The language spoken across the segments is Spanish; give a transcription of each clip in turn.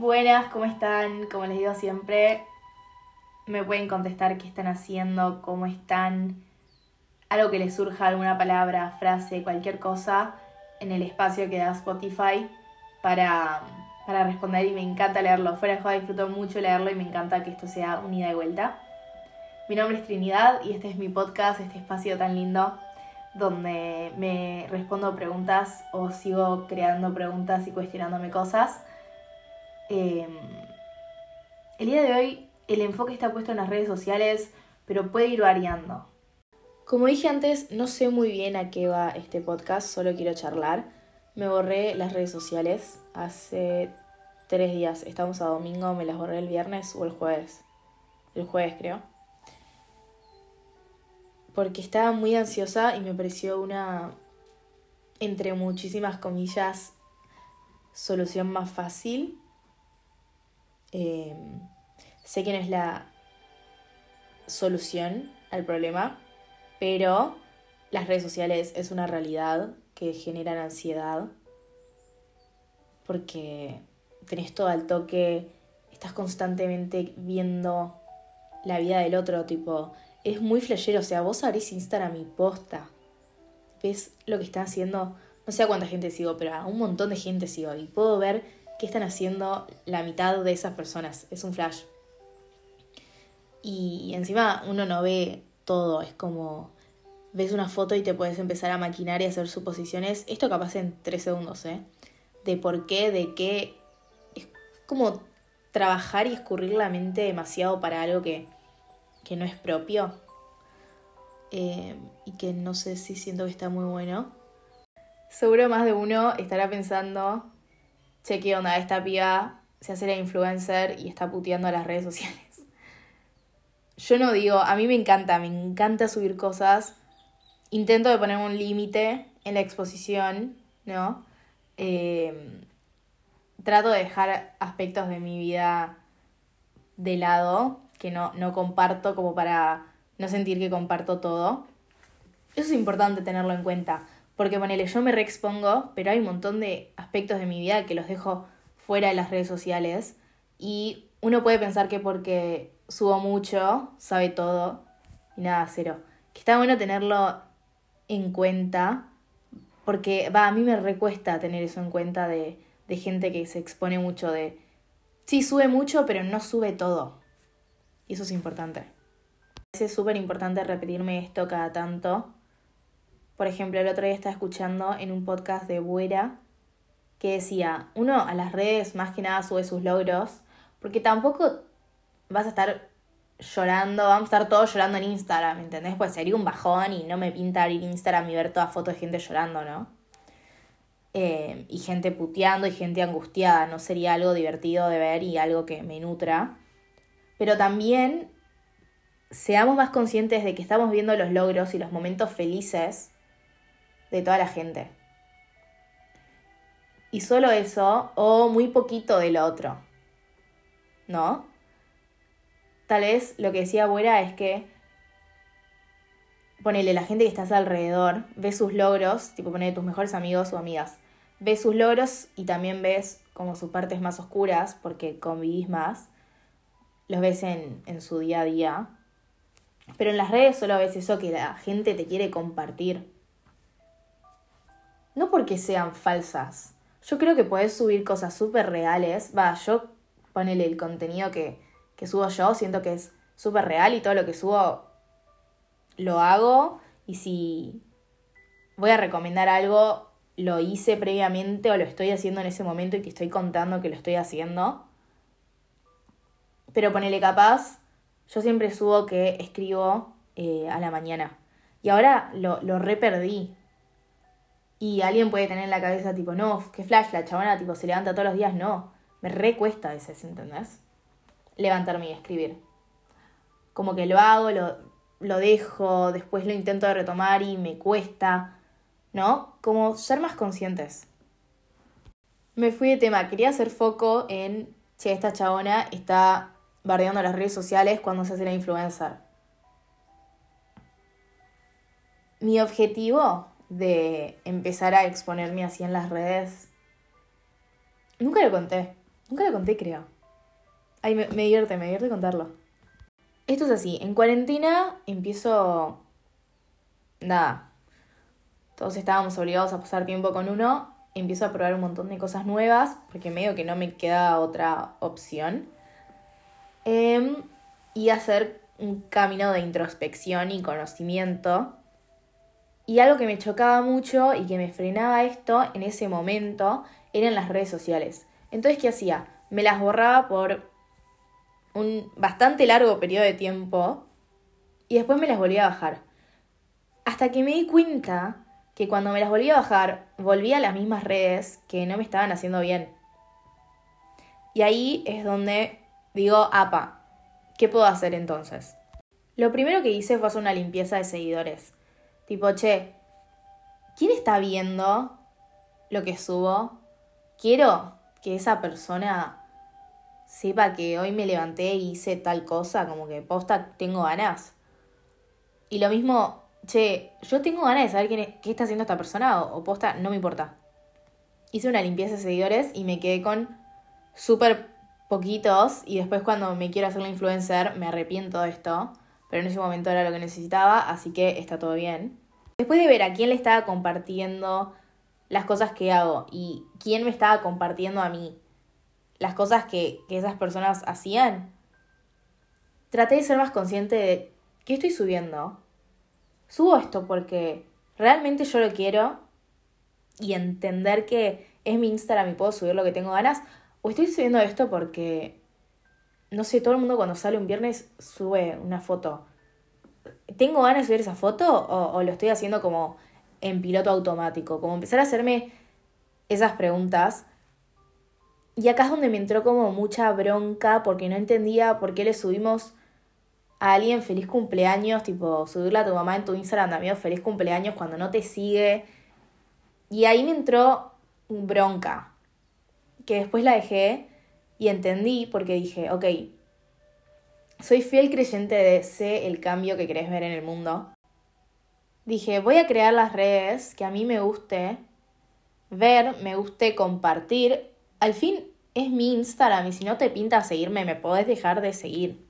Buenas, ¿cómo están? Como les digo siempre, me pueden contestar qué están haciendo, cómo están, algo que les surja, alguna palabra, frase, cualquier cosa en el espacio que da Spotify para, para responder y me encanta leerlo. Fuera de juego disfruto mucho leerlo y me encanta que esto sea un ida y vuelta. Mi nombre es Trinidad y este es mi podcast, este espacio tan lindo donde me respondo preguntas o sigo creando preguntas y cuestionándome cosas. Eh, el día de hoy el enfoque está puesto en las redes sociales, pero puede ir variando. Como dije antes, no sé muy bien a qué va este podcast, solo quiero charlar. Me borré las redes sociales hace tres días. Estamos a domingo, me las borré el viernes o el jueves. El jueves creo. Porque estaba muy ansiosa y me pareció una, entre muchísimas comillas, solución más fácil. Eh, sé que no es la solución al problema, pero las redes sociales es una realidad que generan ansiedad porque tenés todo al toque, estás constantemente viendo la vida del otro, tipo, es muy flashero, o sea, vos abrís Instagram y posta, ves lo que están haciendo, no sé a cuánta gente sigo, pero a un montón de gente sigo y puedo ver qué están haciendo la mitad de esas personas, es un flash. Y encima uno no ve todo, es como ves una foto y te puedes empezar a maquinar y hacer suposiciones, esto capaz en tres segundos, ¿eh? De por qué, de qué, es como trabajar y escurrir la mente demasiado para algo que, que no es propio. Eh, y que no sé si siento que está muy bueno. Seguro más de uno estará pensando, che, ¿qué onda? Esta piba se hace la influencer y está puteando a las redes sociales. Yo no digo, a mí me encanta, me encanta subir cosas. Intento de poner un límite en la exposición, ¿no? Eh, trato de dejar aspectos de mi vida de lado que no, no comparto como para no sentir que comparto todo. Eso es importante tenerlo en cuenta, porque ponele, yo me reexpongo, pero hay un montón de aspectos de mi vida que los dejo fuera de las redes sociales y uno puede pensar que porque subo mucho, sabe todo y nada, cero. Que está bueno tenerlo en cuenta, porque va, a mí me recuesta tener eso en cuenta de, de gente que se expone mucho, de sí sube mucho, pero no sube todo. Y eso es importante. Es súper importante repetirme esto cada tanto. Por ejemplo, el otro día estaba escuchando en un podcast de Buera que decía, uno a las redes más que nada sube sus logros, porque tampoco vas a estar llorando, vamos a estar todos llorando en Instagram, ¿entendés? Pues sería un bajón y no me pinta abrir Instagram y ver todas fotos de gente llorando, ¿no? Eh, y gente puteando y gente angustiada, no sería algo divertido de ver y algo que me nutra. Pero también seamos más conscientes de que estamos viendo los logros y los momentos felices de toda la gente. Y solo eso, o muy poquito del otro. ¿No? Tal vez lo que decía abuela es que ponele la gente que estás alrededor, ve sus logros, tipo ponele tus mejores amigos o amigas, ve sus logros y también ves como sus partes más oscuras porque convivís más, los ves en, en su día a día, pero en las redes solo ves eso que la gente te quiere compartir. No porque sean falsas. Yo creo que puedes subir cosas súper reales. Va, yo ponele el contenido que, que subo yo, siento que es súper real y todo lo que subo lo hago. Y si voy a recomendar algo, lo hice previamente o lo estoy haciendo en ese momento y te estoy contando que lo estoy haciendo. Pero ponele capaz, yo siempre subo que escribo eh, a la mañana. Y ahora lo, lo re perdí. Y alguien puede tener en la cabeza tipo, no, qué flash, la chabona tipo se levanta todos los días. No, me recuesta a veces, ¿entendés? Levantarme y escribir. Como que lo hago, lo, lo dejo, después lo intento de retomar y me cuesta, ¿no? Como ser más conscientes. Me fui de tema, quería hacer foco en, che, esta chabona está bardeando las redes sociales cuando se hace la influencer. Mi objetivo de empezar a exponerme así en las redes, nunca lo conté. Nunca lo conté, creo. Ay, me, me divierte, me divierte contarlo. Esto es así, en cuarentena empiezo... Nada. Todos estábamos obligados a pasar tiempo con uno. Empiezo a probar un montón de cosas nuevas, porque medio que no me queda otra opción. Em, y hacer un camino de introspección y conocimiento. Y algo que me chocaba mucho y que me frenaba esto en ese momento eran las redes sociales. Entonces, ¿qué hacía? Me las borraba por un bastante largo periodo de tiempo y después me las volvía a bajar. Hasta que me di cuenta que cuando me las volvía a bajar, volvía a las mismas redes que no me estaban haciendo bien. Y ahí es donde digo, apa, ¿qué puedo hacer entonces? Lo primero que hice fue hacer una limpieza de seguidores. Tipo, che, ¿quién está viendo lo que subo? Quiero que esa persona sepa que hoy me levanté y hice tal cosa, como que posta tengo ganas. Y lo mismo, che, yo tengo ganas de saber quién qué está haciendo esta persona o, posta, no me importa. Hice una limpieza de seguidores y me quedé con súper poquitos y después cuando me quiero hacer la influencer me arrepiento de esto, pero en ese momento era lo que necesitaba, así que está todo bien. Después de ver a quién le estaba compartiendo las cosas que hago y quién me estaba compartiendo a mí las cosas que, esas personas hacían, traté de ser más consciente de qué estoy subiendo. Subo esto porque realmente yo lo quiero y entender que es mi Instagram y puedo subir lo que tengo ganas. O estoy subiendo esto porque, no sé, todo el mundo cuando sale un viernes sube una foto. ¿Tengo ganas de subir esa foto o, o lo estoy haciendo como en piloto automático? Como empezar a hacerme esas preguntas y acá es donde me entró como mucha bronca porque no entendía por qué le subimos a alguien feliz cumpleaños, tipo subirle a tu mamá en tu Instagram amigo feliz cumpleaños cuando no te sigue. Y ahí me entró bronca, que después la dejé y entendí porque dije, ok, soy fiel creyente de sé el cambio que querés ver en el mundo. Dije, voy a crear las redes que a mí me guste ver, me guste compartir. Al fin es mi Instagram y si no te pinta seguirme, me podés dejar de seguir.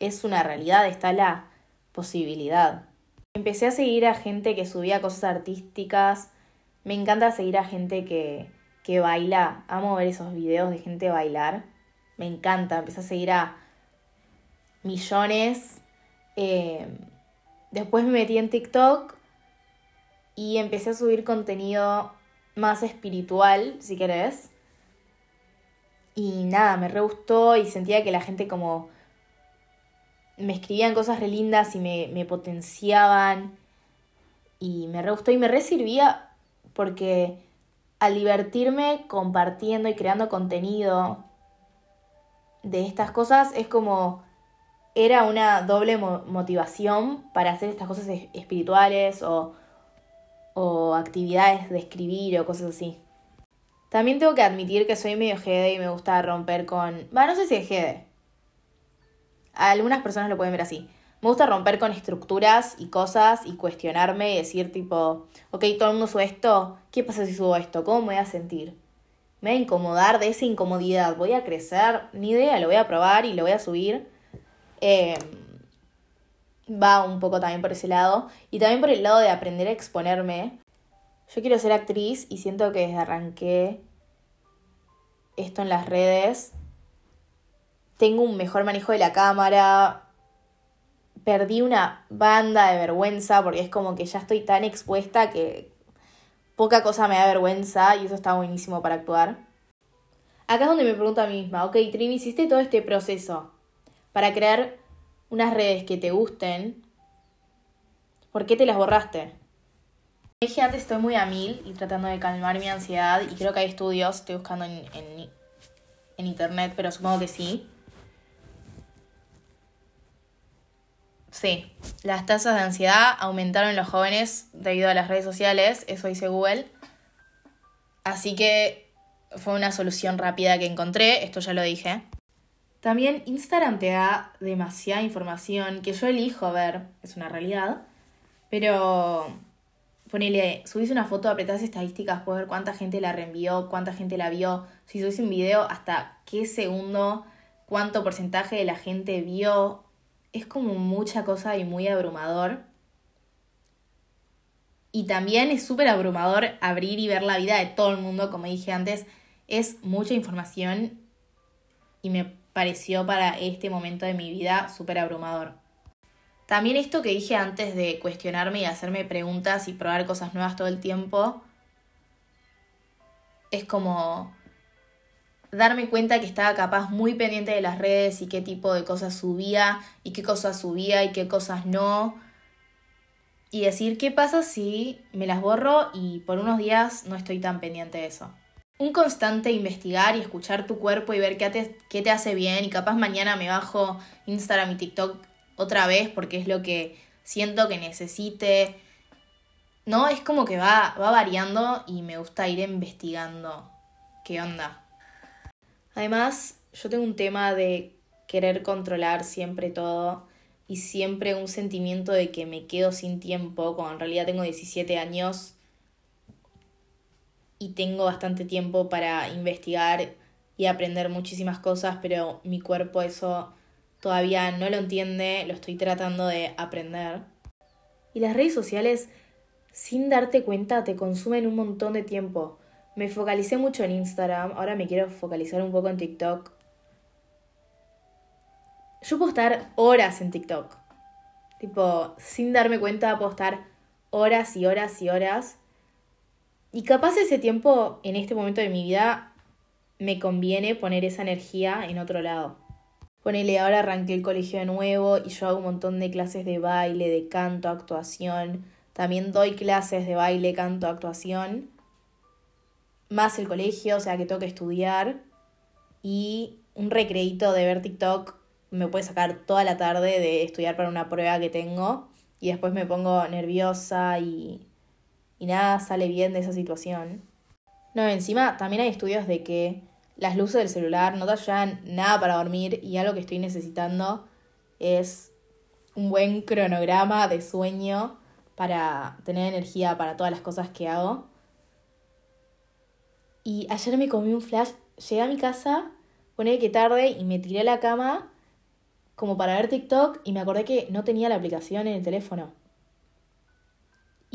Es una realidad, está la posibilidad. Empecé a seguir a gente que subía cosas artísticas. Me encanta seguir a gente que, que baila. Amo ver esos videos de gente bailar. Me encanta. Empecé a seguir a millones. Eh, después me metí en TikTok y empecé a subir contenido más espiritual, si querés. Y nada, me re gustó y sentía que la gente como me escribían cosas re lindas y me, me potenciaban. Y me re gustó y me re sirvía porque al divertirme compartiendo y creando contenido de estas cosas es como era una doble motivación para hacer estas cosas espirituales o, o actividades de escribir o cosas así. También tengo que admitir que soy medio jede y me gusta romper con... Bueno, no sé si es jede. Algunas personas lo pueden ver así. Me gusta romper con estructuras y cosas y cuestionarme y decir tipo, ok, todo el mundo sube esto, ¿qué pasa si subo esto? ¿Cómo me voy a sentir? ¿Me voy a incomodar de esa incomodidad? ¿Voy a crecer? Ni idea, lo voy a probar y lo voy a subir. Em, va un poco también por ese lado. Y también por el lado de aprender a exponerme. Yo quiero ser actriz y siento que desde arranqué esto en las redes, tengo un mejor manejo de la cámara, perdí una banda de vergüenza porque es como que ya estoy tan expuesta que poca cosa me da vergüenza y eso está buenísimo para actuar. Acá es donde me pregunto a mí misma, ok, Trini, hiciste todo este proceso para crear unas redes que te gusten, ¿por qué te las borraste? dije antes, estoy muy a mil y tratando de calmar mi ansiedad y creo que hay estudios, estoy buscando en, en, internet, pero supongo que sí. Sí, las tasas de ansiedad aumentaron en los jóvenes debido a las redes sociales, eso dice Google. Así que fue una solución rápida que encontré, esto ya lo dije. También Instagram te da demasiada información que yo elijo ver, es una realidad, pero ponele, subís una foto, apretás estadísticas, puedes ver cuánta gente la reenvió, cuánta gente la vio. Si subís un video, hasta qué segundo, cuánto porcentaje de la gente vio. Es como mucha cosa y muy abrumador. Y también es súper abrumador abrir y ver la vida de todo el mundo, como dije antes. Es mucha información y me pareció para este momento de mi vida súper abrumador. También esto que dije antes de cuestionarme y hacerme preguntas y probar cosas nuevas todo el tiempo, es como darme cuenta que estaba capaz muy pendiente de las redes y qué tipo de cosas subía y qué cosas subía y qué cosas no. Y decir qué pasa si me las borro y por unos días no estoy tan pendiente de eso. Un constante investigar y escuchar tu cuerpo y ver qué te, hace bien y capaz mañana me bajo Instagram y TikTok otra vez porque es lo que siento que necesite. No, es como que va, va variando y me gusta ir investigando qué onda. Además, yo tengo un tema de querer controlar siempre todo y siempre un sentimiento de que me quedo sin tiempo, cuando en realidad tengo 17 años y tengo bastante tiempo para investigar y aprender muchísimas cosas, pero mi cuerpo eso todavía no lo entiende, lo estoy tratando de aprender. Y las redes sociales, sin darte cuenta, te consumen un montón de tiempo. Me focalicé mucho en Instagram, ahora me quiero focalizar un poco en TikTok. Yo puedo estar horas en TikTok. Tipo, sin darme cuenta, puedo estar horas y horas y horas. Y capaz ese tiempo, en este momento de mi vida, me conviene poner esa energía en otro lado. Ponele, ahora arranqué el colegio de nuevo y yo hago un montón de clases de baile, de canto, actuación. También doy clases de baile, canto, actuación. Más el colegio, o sea que tengo que estudiar. Y un recreito de ver TikTok me puede sacar toda la tarde de estudiar para una prueba que tengo. Y después me pongo nerviosa y, y nada sale bien de esa situación. No, encima también hay estudios de que las luces del celular no te ayudan nada para dormir y algo que estoy necesitando es un buen cronograma de sueño para tener energía para todas las cosas que hago. Y ayer me comí un flash, llegué a mi casa, poné que tarde y me tiré a la cama como para ver TikTok y me acordé que no tenía la aplicación en el teléfono.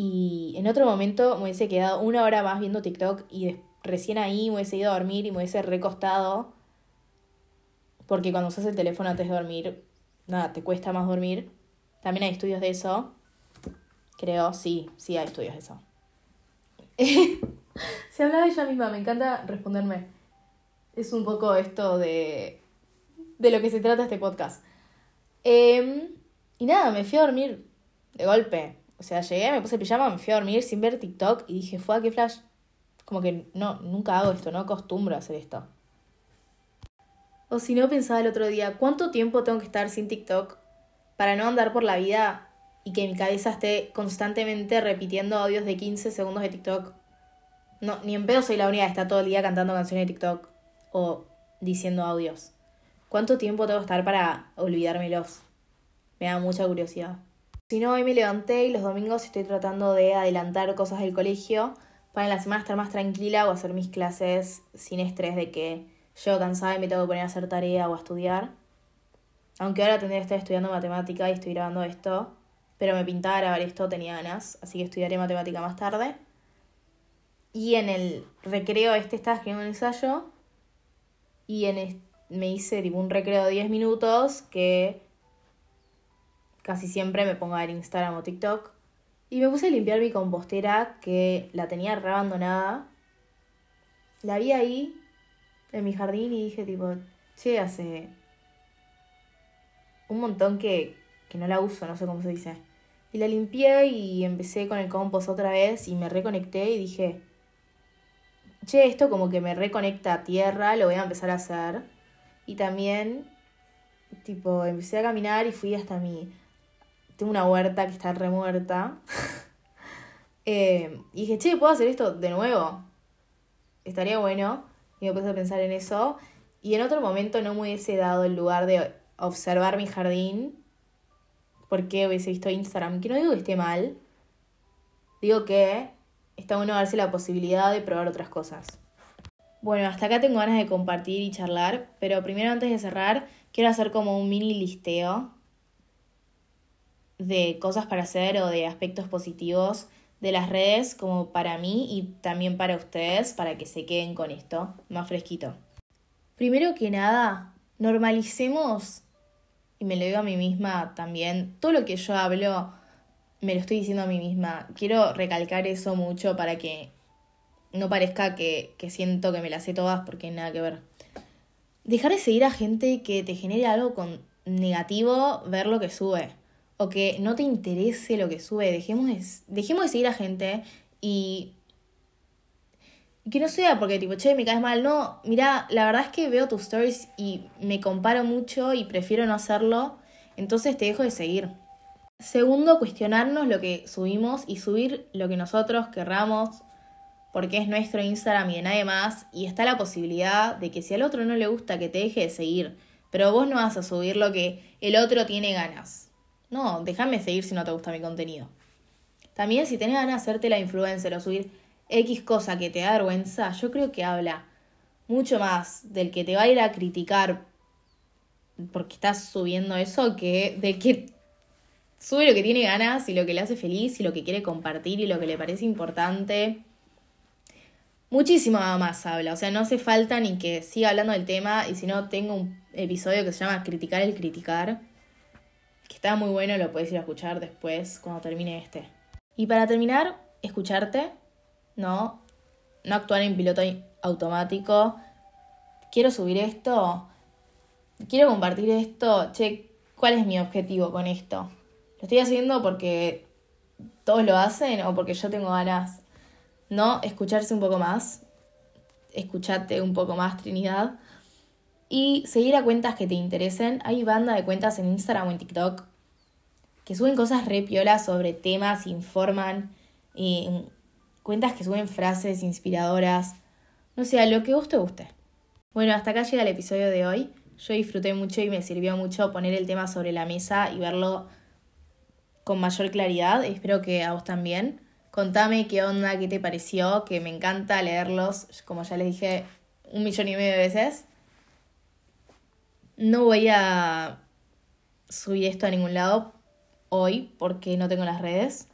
Y en otro momento me hubiese quedado una hora más viendo TikTok y recién ahí me hubiese ido a dormir y me hubiese recostado. Porque cuando usas el teléfono antes de dormir, nada, te cuesta más dormir. También hay estudios de eso. Creo, sí, sí hay estudios de eso. Se hablaba ella misma, me encanta responderme. Es un poco esto de, de lo que se trata este podcast. Em, y nada, me fui a dormir de golpe. O sea, llegué, me puse pijama, me fui a dormir sin ver TikTok y dije, fue a qué flash. Como que no, nunca hago esto, no acostumbro a hacer esto. O si no, pensaba el otro día, ¿cuánto tiempo tengo que estar sin TikTok para no andar por la vida y que mi cabeza esté constantemente repitiendo audios de 15 segundos de TikTok? No, ni en pedo soy la única que está todo el día cantando canciones de TikTok o diciendo audios. ¿Cuánto tiempo tengo que estar para olvidármelos? Me da mucha curiosidad. Si no, hoy me levanté y los domingos estoy tratando de adelantar cosas del colegio para en la semana estar más tranquila o hacer mis clases sin estrés de que yo cansada y me tengo que poner a hacer tarea o a estudiar. Aunque ahora tendría que estar estudiando matemática y estoy grabando esto, pero me pintaba grabar esto, tenía ganas, así que estudiaré matemática más tarde. Y en el recreo este estaba escribiendo un ensayo y en me hice tipo un recreo de 10 minutos que casi siempre me pongo a ver Instagram o TikTok y me puse a limpiar mi compostera que la tenía re abandonada. La vi ahí en mi jardín y dije tipo, che, hace un montón que, que no la uso, no sé cómo se dice. Y la limpié y empecé con el compost otra vez y me reconecté y dije, che, esto como que me reconecta a tierra, lo voy a empezar a hacer. Y también, tipo, empecé a caminar y fui hasta mi tengo una huerta que está remuerta. eh, y dije, che, ¿puedo hacer esto de nuevo? Estaría bueno. Y me puse a pensar en eso. Y en otro momento no me hubiese dado el lugar de observar mi jardín. Porque hubiese visto Instagram. Que no digo que esté mal. digo que está bueno darse la posibilidad de probar otras cosas. Bueno, hasta acá tengo ganas de compartir y charlar, pero primero antes de cerrar, quiero hacer como un mini listeo de cosas para hacer o de aspectos positivos de las redes como para mí y también para ustedes, para que se queden con esto más fresquito. Primero que nada, normalicemos, y me lo digo a mí misma también, todo lo que yo hablo me lo estoy diciendo a mí misma. Quiero recalcar eso mucho para que no parezca que, que siento que me las sé todas porque nada que ver. Dejar de seguir a gente que te genere algo con negativo, ver lo que sube o que no te interese lo que sube. Dejemos de, dejemos de seguir a gente y que no sea porque tipo, che, me caes mal. No, mira, la verdad es que veo tus stories y me comparo mucho y prefiero no hacerlo. Entonces te dejo de seguir. Segundo, cuestionarnos lo que subimos y subir lo que nosotros querramos porque es nuestro Instagram y de nadie más. Y está la posibilidad de que si al otro no le gusta que te deje de seguir, pero vos no vas a subir lo que el otro tiene ganas. No, déjame seguir si no te gusta mi contenido. También si tenés ganas de hacerte la influencer o subir X cosa que te da vergüenza, yo creo que habla mucho más del que te va a ir a criticar porque estás subiendo eso que de que sube lo que tiene ganas y lo que le hace feliz y lo que quiere compartir y lo que le parece importante. Muchísimo más habla, o sea, no hace falta ni que siga hablando del tema y si no tengo un episodio que se llama Criticar el criticar que está muy bueno, lo puedes ir a escuchar después cuando termine este. Y para terminar, escucharte, ¿no? No actuar en piloto automático. Quiero subir esto, quiero compartir esto, che, ¿cuál es mi objetivo con esto? ¿Lo estoy haciendo porque todos lo hacen o porque yo tengo ganas? No, escucharse un poco más, escucharte un poco más, Trinidad y seguir a cuentas que te interesen. Hay banda de cuentas en Instagram o en TikTok que suben cosas re piolas sobre temas, informan, y cuentas que suben frases inspiradoras. No sé, lo que vos te guste. Bueno, hasta acá llega el episodio de hoy. Yo disfruté mucho y me sirvió mucho poner el tema sobre la mesa y verlo con mayor claridad. Espero que a vos también. Contame qué onda, qué te pareció, que me encanta leerlos, como ya les dije un millón y medio de veces. No voy a subir esto a ningún lado hoy porque no tengo las redes.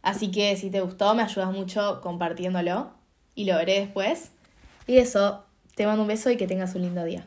Así que si te gustó, me ayudas mucho compartiéndolo y lo veré después. Y eso, te mando un beso y que tengas un lindo día.